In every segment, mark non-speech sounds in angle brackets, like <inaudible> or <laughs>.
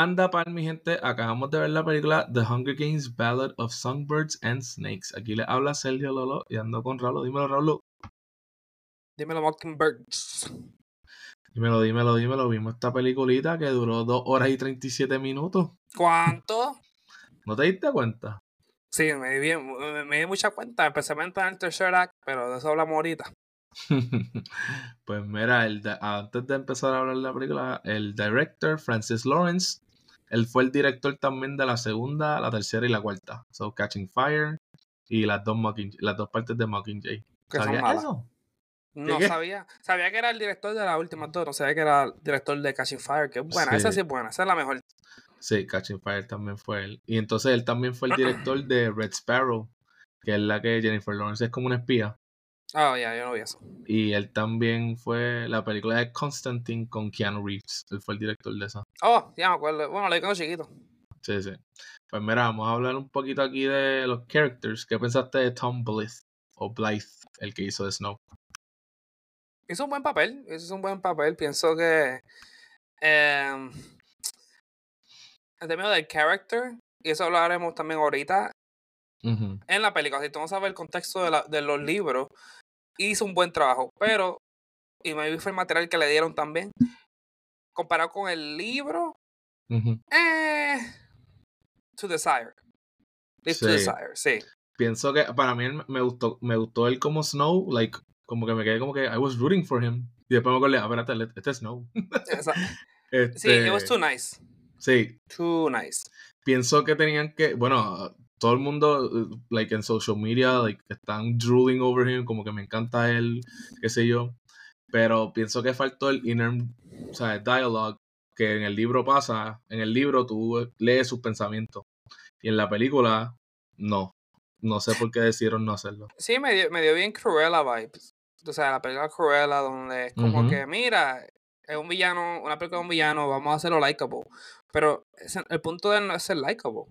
Anda pal, mi gente, acabamos de ver la película The Hunger Games Ballad of Songbirds and Snakes. Aquí le habla Sergio Lolo y ando con Raulo. Dímelo, Raulo. Dímelo, Mockingbirds. Dímelo, dímelo, dímelo. Vimos esta peliculita que duró 2 horas y 37 minutos. ¿Cuánto? <laughs> ¿No te diste cuenta? Sí, me di, bien, me, me di mucha cuenta, especialmente en el tercer act, pero de eso hablamos ahorita. <laughs> pues mira, el antes de empezar a hablar de la película, el director Francis Lawrence, él fue el director también de la segunda, la tercera y la cuarta. So Catching Fire y las dos Mocking- las dos partes de Mockingjay. ¿Sabías eso? No qué? sabía. Sabía que era el director de las últimas dos, no sabía que era el director de Catching Fire, que es buena, Sí. esa sí es buena, esa es la mejor. Sí, Catching Fire también fue él. Y entonces él también fue el director de Red Sparrow, que es la que Jennifer Lawrence es como una espía. Ah, ya, yo no vi eso. Y él también fue la película de Constantine con Keanu Reeves. Él fue el director de esa. Oh, ya me acuerdo. Bueno, lo vi cuando chiquito. Sí, sí. Pues mira, vamos a hablar un poquito aquí de los characters. ¿Qué pensaste de Tom Blythe? O Blythe, el que hizo de Snow. Hizo un buen papel, hizo un buen papel. Pienso que. em, en términos del character, y eso lo haremos también ahorita, En la película, si tú no sabes el contexto de, la- de los libros, hizo un buen trabajo, pero, y me fue el material que le dieron también, comparado con el libro, eh, to desire. Leave to desire, sí. Pienso que para mí me gustó, me gustó él como Snow, like, como que me quedé como que I was rooting for him. Y después me acordé, ah, espérate, este es Snow. <laughs> Este, Sí, it was too nice. sí, Too nice. pienso que tenían que, bueno, todo el mundo, uh, like en social media, like están drooling over him, como que me encanta él, qué sé yo, pero pienso que faltó el inner, o sea, el dialogue que en el libro pasa, en el libro tú lees sus pensamientos y en la película no, no sé por qué decidieron no hacerlo. Sí, me dio, me dio bien Cruella vibes. O sea, la película Cruella, donde es como que, mira, es un villano, una película de un villano, vamos a hacerlo likable. Pero el punto de él no es ser likable.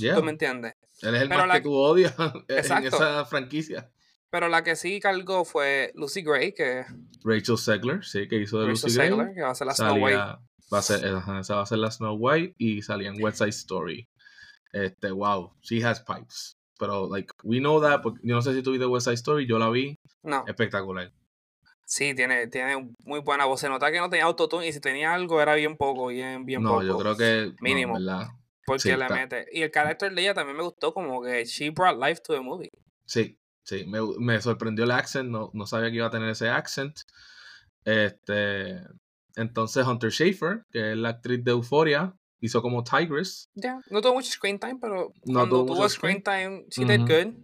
Yeah, ¿Tú me entiendes? él es el pero más la- que tú odias <laughs> en esa franquicia. Pero la que sí cargó fue Lucy Gray, que Rachel Segler, sí, que hizo de Rachel Lucy Gray. Segler, que va a ser la Snow White. va a ser, esa va a ser la Snow White y salía en West Side Story. Este, wow, she has pipes. Pero, like, we know that, porque yo no sé si tú viste West Side Story, yo la vi, No, espectacular. sí, tiene, tiene muy buena voz. Se nota que no tenía autotune y si tenía algo era bien poco, bien, bien no, poco. yo creo que, no, Mínimo. ¿verdad? Porque sí, le está- mete. Y el carácter de ella también me gustó, como que she brought life to the movie. Sí, sí, me, me sorprendió el accent, no, no sabía que iba a tener ese accent. Este, entonces Hunter Schafer, que es la actriz de Euphoria, hizo como Tigress. Ya, no tuvo mucho screen time, pero No cuando tuvo screen time, she did Ujú. good.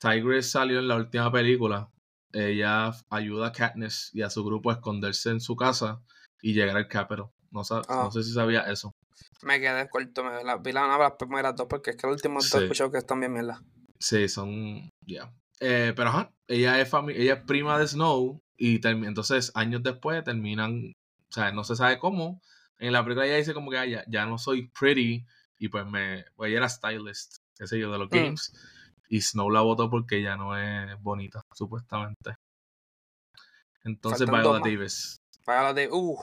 Tigress salió en la última película. Ella ayuda a Katniss y a su grupo a esconderse en su casa y llegar al Capitol. No, sa- Ah. no sé si sabía eso. Me quedé corto, me la, vi la, las primeras dos porque es que el último dos Sí. escuchado que están bien mierda. Sí, son. Ya. Eh, pero ajá, ella es, ella es prima de Snow y entonces años después terminan. O sea, no se sabe cómo. En la película ella dice como que "Ah, ya, ya no soy pretty y pues me. Pues ella era stylist, qué sé yo, de los Mm. games. Y Snow la votó porque ya no es bonita, supuestamente. Entonces Faltan Viola. Davis. De, uh,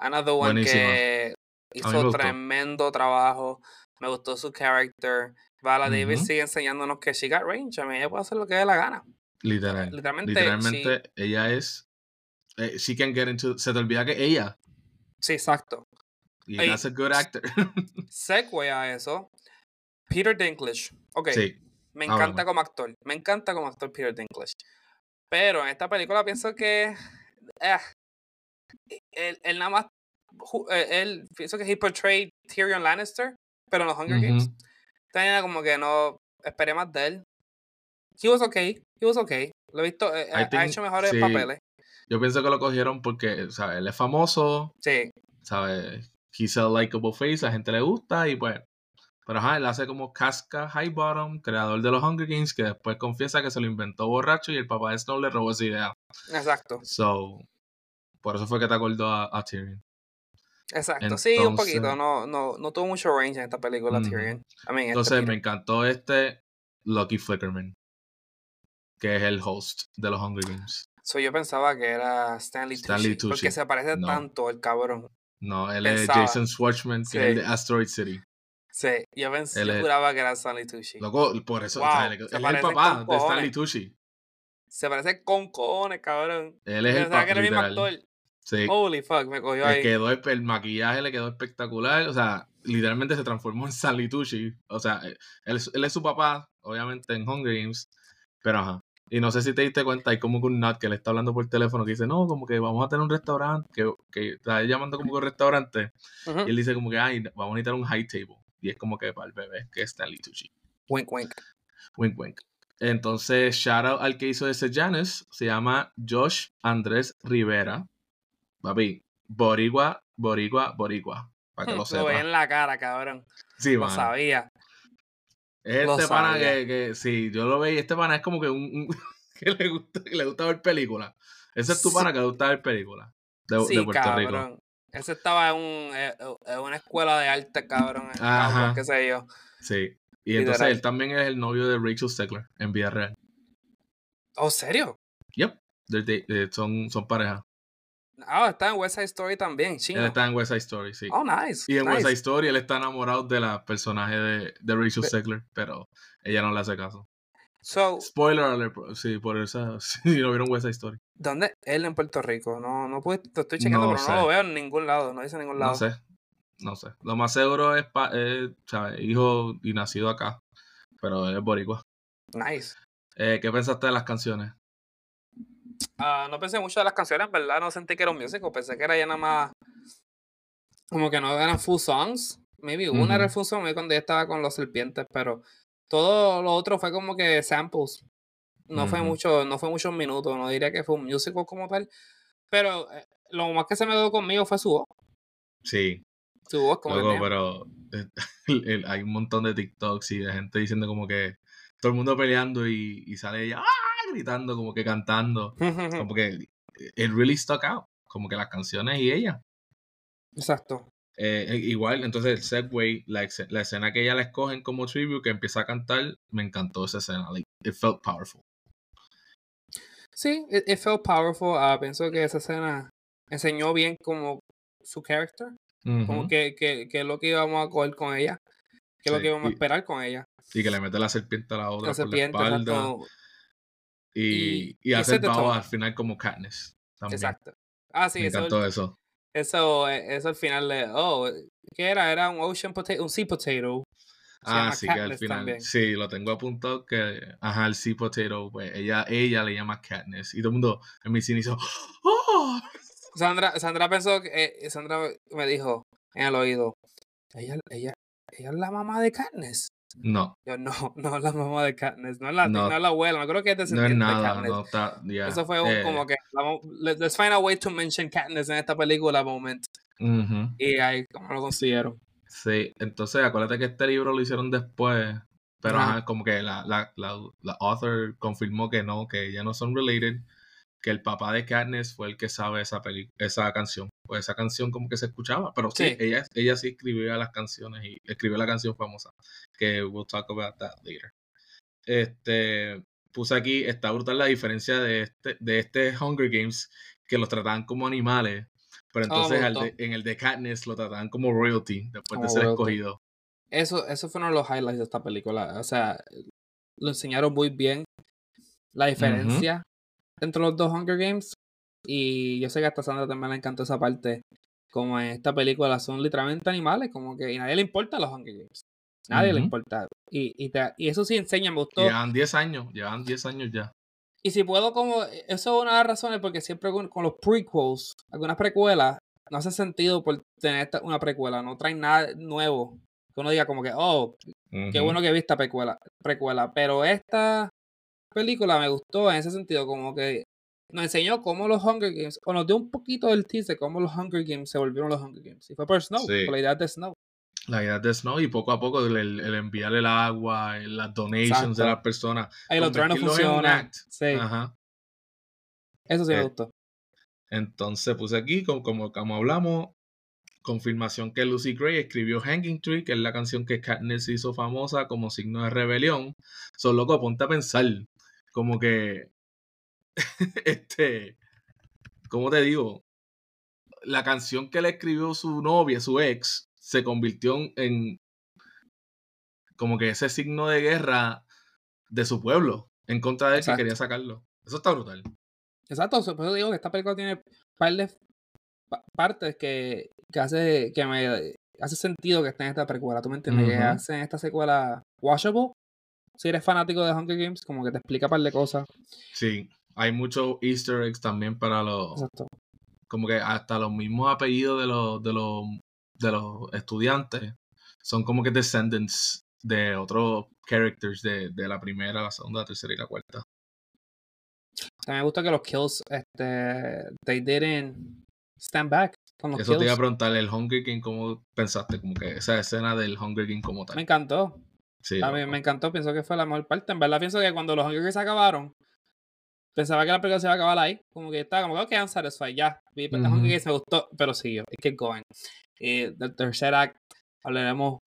another one que hizo tremendo trabajo. Me gustó su character. Viola Davis Ujú. sigue enseñándonos que she got range. A mí ella puede hacer lo que dé la gana. Literal. Literalmente, Literalmente, ella es. eh, she can get into. Se te olvida que ella. Sí, exacto. Y that's a good actor. Segue a eso. Peter Dinklage. Ok. sí. Me encanta como actor. Me encanta como actor Peter Dinklage. Pero en esta película pienso que. eh, él, él nada más. eh, Él, pienso que he portrayed Tyrion Lannister, pero en los Hunger Games. Ujú. Tenía como que no esperé más de él. He was okay. He was okay. Lo he visto. eh, I ha- ha think- hecho mejores sí. papeles. Yo pienso que lo cogieron porque, ¿sabes? Él es famoso, Sí. ¿sabes? He's a likable face, la gente le gusta y pues. Pero ajá, él hace como Casca Highbottom, creador de los Hunger Games, que después confiesa que se lo inventó borracho y el papá de Snow le robó esa idea. Exacto. So, por eso fue que te acordó a, a Tyrion. Exacto. sí, un poquito. No, no, no tuvo mucho range en esta película. Tyrion. I mean, este Entonces me encantó este Lucky Flickerman, que es el host de los Hunger Games. So, yo pensaba que era Stanley, Stanley Tucci, porque se parece No. tanto el cabrón. No, él es. Jason Schwartzman, que es el de Asteroid City. Sí, yo pensé, yo juraba que era Stanley Tucci. Loco, por eso, Wow, o sea, él, se él es el papá de Stanley. Tucci. Se parece con cojones, cabrón. Él es el papá, que era el mismo literal. actor. Sí. Holy fuck, me cogió Le ahí. quedó, el maquillaje le quedó espectacular. O sea, literalmente se transformó en Stanley Tucci. O sea, eh, él, es- él es su papá, obviamente, en Hunger Games. Pero ajá. Y no sé si te diste cuenta, hay como que un nut que le está hablando por teléfono que dice, no, como que vamos a tener un restaurante, que, que está llamando como que un restaurante. Y él dice como que, ay, vamos a necesitar un high table. Y es como que para el bebé, que es Stanley Tucci. Wink, wink. Wink, wink. Entonces, shout out al que hizo ese Janice, se llama Josh Andrés Rivera. Papi, Boricua, Boricua, Boricua. Para que <laughs> lo Lo sepa. en la cara, cabrón. Sí, Lo mano. sabía. Es lo este pana que, que, sí, yo lo veía. Este pana es como que un, un- <laughs> que le gusta, que le gusta ver películas. Ese es tu Sí. pana que le gusta ver películas de, sí, de Puerto Rico. cabrón. Ese estaba en, un, eh, en una escuela de arte, cabrón. Ajá. Qué sé yo. Sí. Y entonces él también es el novio de Rachel Stegler en vida real. ¿Oh, serio? Yep. They're eh, son, son pareja. Ah, está en West Side Story también, chino. Él está en West Side Story, sí. Oh, nice. Y en West. Side Story él está enamorado de la personaje de, de Rachel Stegler, pero ella no le hace caso. So, Spoiler alert, sí, por esa, <laughs> si no vieron West Side Story. ¿dónde? Él en Puerto Rico. No, no pude, lo estoy chequeando, No pero sé. no lo veo en ningún lado. No dice en ningún lado. No sé, no sé. Lo más seguro es, pa- ¿sabes? hijo y nacido acá, pero él es boricua. Nice. Eh, ¿Qué pensaste de las canciones? Ah, no pensé mucho de las canciones, en verdad. No sentí que era un musical. Pensé que era ya nada más. Como que no eran full songs. Maybe una era el full song cuando ya estaba con los serpientes, pero todo lo otro fue como que samples. No fue mucho, no fue muchos minutos. No diría que fue un musical como tal. Pero eh, lo más que se me quedó conmigo fue su voz. Sí, Su voz como luego, pero <laughs> el- el- hay un montón de TikToks y de gente diciendo como que todo el mundo peleando y, y sale ella ¡ah! Gritando, como que cantando. Como que it really stuck out. Como que las canciones y ella. Exacto. Eh, eh, igual, entonces el segue, la, la escena que ella la escogen como tribute, que empieza a cantar, me encantó esa escena. Like, it felt powerful. Sí, it, it felt powerful. ah, pienso que esa escena enseñó bien como su character. Como que, que, que es lo que íbamos a coger con ella. Que es lo que íbamos a esperar con ella. Y que le mete la serpiente a la otra La por serpiente, la espalda. exacto. Y, y- y y hace ese el te pavo toma. al final como Katniss. También. Exacto. Ah, sí, me eso, encantó eso. eso, eh, eso al final de. Oh, ¿qué era? Era un ocean potato, un sea potato. Se Ah, sí, que al final. también. Sí, lo tengo apuntado que. Ajá, el Sea Potato, pues ella, ella le llama Katniss. Y todo el mundo en mi cine hizo. ¡Oh! <laughs> Sandra, Sandra pensó que. eh, Sandra me dijo en el oído. Ella, ella, ella es la mamá de Katniss. No, Yo, no, <laughs> no la mamá de Katniss. No la, No. la abuela. No creo que es no es descendiente de nada. Katniss. No está. ya, Eso fue un, eh, como que. Let's find a way to mention Katniss en esta película moment. ujú. Y ahí, como lo consiguieron. Sí, entonces acuérdate que este libro lo hicieron después, pero Ajá. ajá, como que la, la, la, la author confirmó que no, que ya no son related, que el papá de Katniss fue el que sabe esa peli esa canción, pues esa canción como que se escuchaba, pero sí, Sí. ella, ella sí escribía las canciones y escribió la canción famosa, que we'll talk about that later. Este, puse aquí, está brutal la diferencia de este, de este Hunger Games, que los trataban como animales, pero Oh, me entonces al gustó. de- en el de Katniss lo trataban como royalty, después de ser royalty. escogido. Eso, eso fue uno de los highlights de esta película. O sea, lo enseñaron muy bien. La diferencia entre los dos Hunger Games. Y yo sé que hasta Sandra también le encantó esa parte. Como en esta película son literalmente animales, como que y nadie le importa los Hunger Games. Nadie le Ujú. importa. Y, y, te- y eso sí enseña, me gustó. Llevan 10 años, llevan 10 años ya. Y si puedo, como. Eso es una de las razones, porque siempre con, con los prequels, algunas precuelas, no hace sentido por tener una precuela. No traen nada nuevo. Que uno diga, como que, oh, Qué bueno que vi esta precuela, precuela. Pero esta película me gustó en ese sentido, como que nos enseñó cómo los Hunger Games, o nos dio un poquito del teaser, cómo los Hunger Games se volvieron los Hunger Games. Y fue por Snow, Sí. por la idea de Snow. La idea de Snow y poco a poco el, el- el enviar el agua, el- las donations de las personas. Lo otro no funciona. Sí, Ajá. eso sí me Eh, gustó. Entonces puse aquí, como, como, como hablamos, confirmación que Lucy Gray escribió Hanging Tree, que es la canción que Katniss hizo famosa como signo de rebelión. Son loco, ponte a pensar, como que, <laughs> este, ¿cómo te digo? la canción que le escribió su novia, su ex, se convirtió en como que ese signo de guerra de su pueblo en contra de él que quería sacarlo. Eso está brutal. Exacto, por eso digo que esta película tiene par de partes que, que hace que me hace sentido que esté en esta película. ¿Tú me entiendes? Que hacen esta secuela washable. Si eres fanático de Hunger Games, como que te explica un par de cosas. Sí, hay muchos easter eggs también para los... Exacto. Como que hasta los mismos apellidos de los, de los, de los estudiantes son como que descendants de otros characters de, de la primera, la segunda, la tercera y la cuarta. Me gusta que los kills, este, they didn't stand back. Eso te iba a preguntar, el Hunger King, ¿cómo pensaste? Como que esa escena del Hunger King como tal. Me encantó. Sí, a mí me encantó, pienso que fue la mejor parte. En verdad pienso que cuando los Hunger Games acabaron, pensaba que la película se iba a acabar ahí. Como que estaba como, ok, I'm satisfied, ya. Vi uh Hunger Games me gustó, pero siguió. It kept going. Y del tercer act hablaremos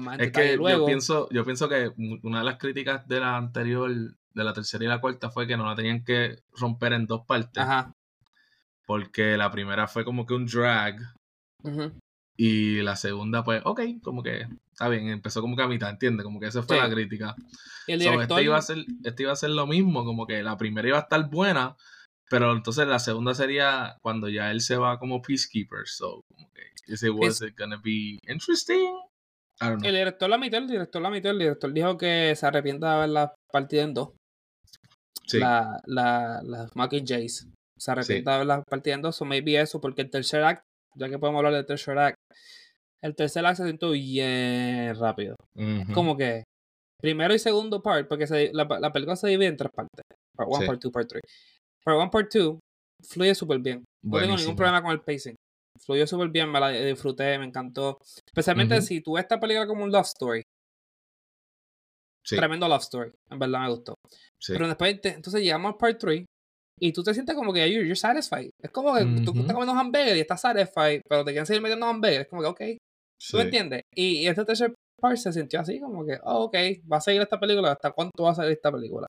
más Es que luego. yo pienso, yo pienso que una de las críticas de la anterior, de la tercera y la cuarta, fue que no la tenían que romper en dos partes. Ajá. Porque la primera fue como que un drag. Y la segunda, pues, ok, como que está bien, empezó como que a mitad, ¿entiendes? Como que esa fue la crítica. ¿Y el este, iba a ser, este iba a ser lo mismo, como que la primera iba a estar buena, pero entonces la segunda sería cuando ya él se va como peacekeeper. So, como que, ese was it gonna be interesting? El director la mitad, el director la mitad, el director dijo que se arrepienta de haberla partido en dos. Sí. La, la, las Jays se arrepienta de haberla partido en dos, o maybe eso, porque el tercer act, ya que podemos hablar del tercer act, el tercer act se siente bien rápido. Como que primero y segundo part, porque la, la, película se divide en tres partes. Part 1, part 2, part 3. Part 1, part 2 fluye súper bien. No tengo ningún problema con el pacing. Fluyó súper bien, me la disfruté, me encantó. Especialmente si tú ves esta película como un love story. Tremendo love story, en verdad me gustó. Pero después, entonces llegamos al part 3 y tú te sientes como que you're, satisfied. Es como que tú estás comiendo hamburger y estás satisfied, pero te quieren seguir metiendo hamburger. Es como que, ok. ¿Tú me entiendes? Y, y este tercer part se sintió así, como que, oh, ok, va a seguir esta película. ¿Hasta cuánto va a seguir esta película?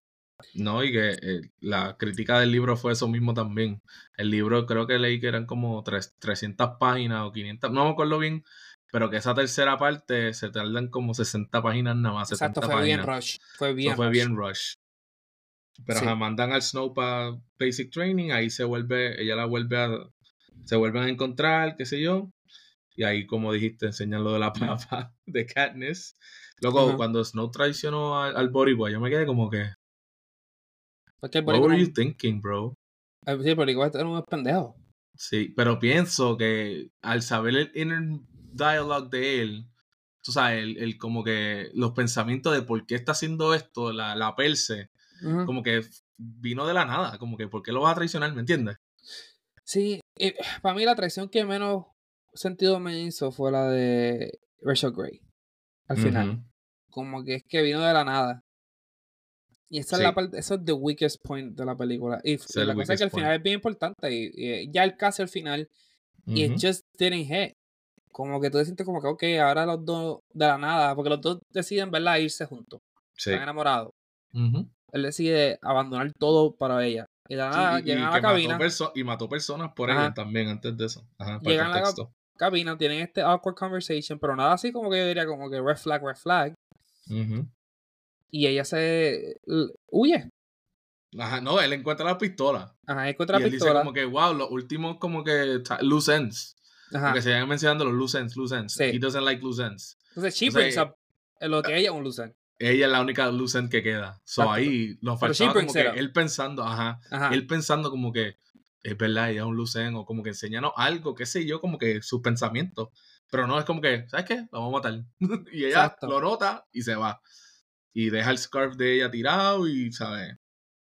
No, y que eh, la crítica del libro fue eso mismo también. El libro creo que leí que eran como 300 páginas o 500, no me acuerdo bien, pero que esa tercera parte se tardan como 60 páginas nada más. Exacto, fue bien rush. Fue bien fue bien rush. Pero sí. mandan al Snow para Basic Training, ahí se vuelve, ella la vuelve a, se vuelven a encontrar, qué sé yo. Y ahí, como dijiste, enseñan lo de la papa <laughs> de Katniss. Luego, cuando Snow traicionó al, al Boy, yo me quedé como que, What were you thinking, bro? Sí, pero igual era un pendejo. Sí, pero pienso que al saber el inner dialogue de él, tú sabes, el, como que los pensamientos de por qué está haciendo esto, la, la perse, como que vino de la nada, como que por qué lo vas a traicionar, ¿me entiendes? Sí, <sighs> para mí la traición que menos sentido me hizo fue la de Rachel Gray, al final. Como que es que vino de la nada. Y esa es la parte, eso es the weakest point de la película. Y la cosa es que al final es bien importante. Y, ya el caso al final, y it just didn't hit. Como que tú te sientes como que, ok, ahora los dos de la nada, porque los dos deciden, ¿verdad?, irse juntos. Están enamorados. Él decide abandonar todo para ella. Y de la nada, llegan a la cabina. y mató personas por ella también antes de eso. llegan a la cabina, tienen este awkward conversation, pero nada así como que yo diría como que red flag, red flag y ella se huye. Ajá, no, él encuentra la pistola. Ajá, encuentra la pistola. Dice como que, wow, los últimos como que loose ends. Ajá. Porque se van mencionando los loose ends, loose ends. Sí. He doesn't like loose ends. Entonces, she brings up lo que ella es un loose end. Ella es la única loose end que queda. So ahí nos faltaba como que él pensando, ajá, ajá, él pensando como que es verdad, ella es un loose end, o como que enseñanos algo, qué sé yo, como que sus pensamientos. Pero no es como que, ¿sabes qué? La vamos a matar. <laughs> y ella lo nota y se va y deja el scarf de ella tirado y, ¿sabes?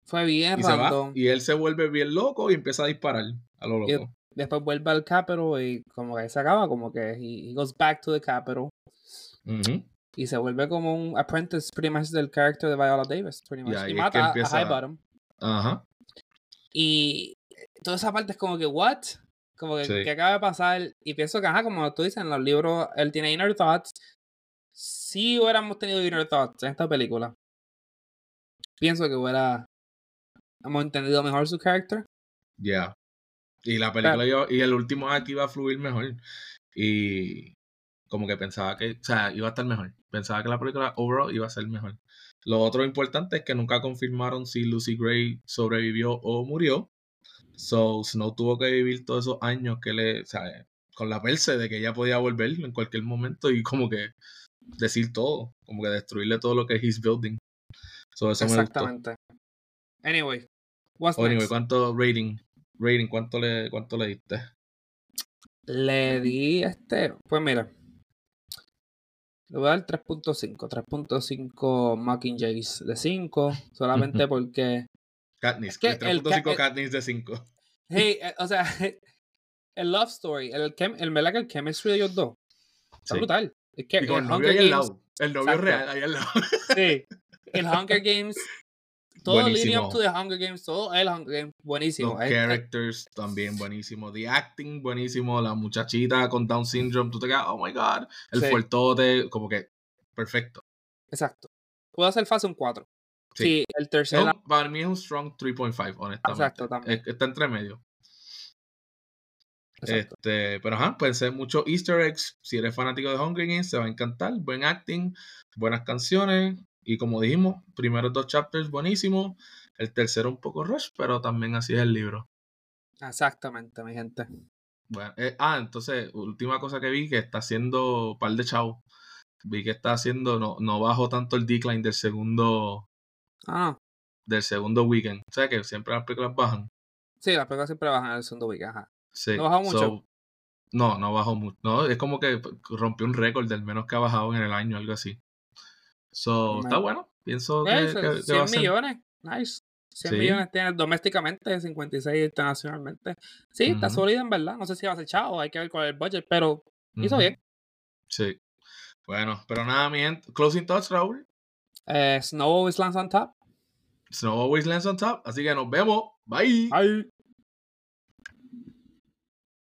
Fue bien y random. y él se vuelve bien loco y empieza a disparar a lo loco. después vuelve al Capitol y como que se acaba, como que he, goes back to the Capitol. Y se vuelve como un apprentice pretty much del character de Viola Davis, pretty much. y mata a High Bottom. Ajá. Y toda esa parte es como que, ¿what? Como que, ¿qué acaba de pasar? Y pienso que, ajá, como tú dices en los libros, él tiene inner thoughts, si hubiéramos tenido Inner Thoughts en esta película, pienso que hubiera hemos entendido mejor su character. Ya. Y la película iba- y el último act iba a fluir mejor. Y como que pensaba que, o sea, iba a estar mejor. Pensaba que la película overall iba a ser mejor. Lo otro importante es que nunca confirmaron si Lucy Gray sobrevivió o murió. So, Snow tuvo que vivir todos esos años que le, o sea, con la perse de que ella podía volver en cualquier momento y como que decir todo, como que destruirle todo lo que he's building. So, eso me. Exactamente. Anyway, what's Oh, anyway, next? ¿cuánto rating? Rating, ¿cuánto le, cuánto le diste? Le di este, pues mira. Le voy a dar 3.5. 3.5 Mockingjays de 5. Solamente porque. Katniss, que el 3.5 ca- el- Katniss de 5. Hey, <laughs> eh, o sea, <laughs> el love story, el, chem, el, que el chemistry de ellos dos. Está Sí. brutal. Es que Y con el novio ahí al lado. El novio Exacto. real ahí al lado. <laughs> Sí. El Hunger Games. Todo leading up to the Hunger Games. Todo el Hunger Games. Buenísimo. Los Es- es- characters también buenísimo. The acting buenísimo. La muchachita con Down syndrome. Tú te quedas, oh my god. El Sí. fuertote, como que perfecto. exacto. Puedo hacer fase un 4. Sí. Sí, el tercer. un- para mí es un strong 3.5, honestamente. Exacto, también. Es- Está entre medio. Exacto. Este, pero ajá, pueden ser muchos easter eggs. Si eres fanático de Hunger Games, se va a encantar. Buen acting, buenas canciones. Y como dijimos, primeros dos chapters buenísimos. El tercero un poco rush, pero también así es el libro. Exactamente, mi gente. Bueno, eh, ah, entonces, última cosa que vi que está haciendo par de chavos. Vi que está haciendo, no, no bajó tanto el decline del segundo, Ah, del segundo weekend. O sea que siempre las películas bajan. Sí, las películas siempre bajan en el segundo week. Ajá. Sí. ¿No bajó mucho? so- no, no bajó mucho. No, es como que rompió un récord del menos que ha bajado en el año, algo así. So, está bueno. Pienso que, Eh, que- que va 100 a ser. millones. Nice. 100 Sí. millones tiene domésticamente, 56 internacionalmente. Sí, está sólida en verdad. No sé si va a ser hay que ver cuál es el budget, pero hizo bien. Sí. Bueno, pero nada, mi gente. Closing thoughts, Raúl. Eh, Snow always lands on top. Snow always lands on top. Así que nos vemos. Bye. Bye.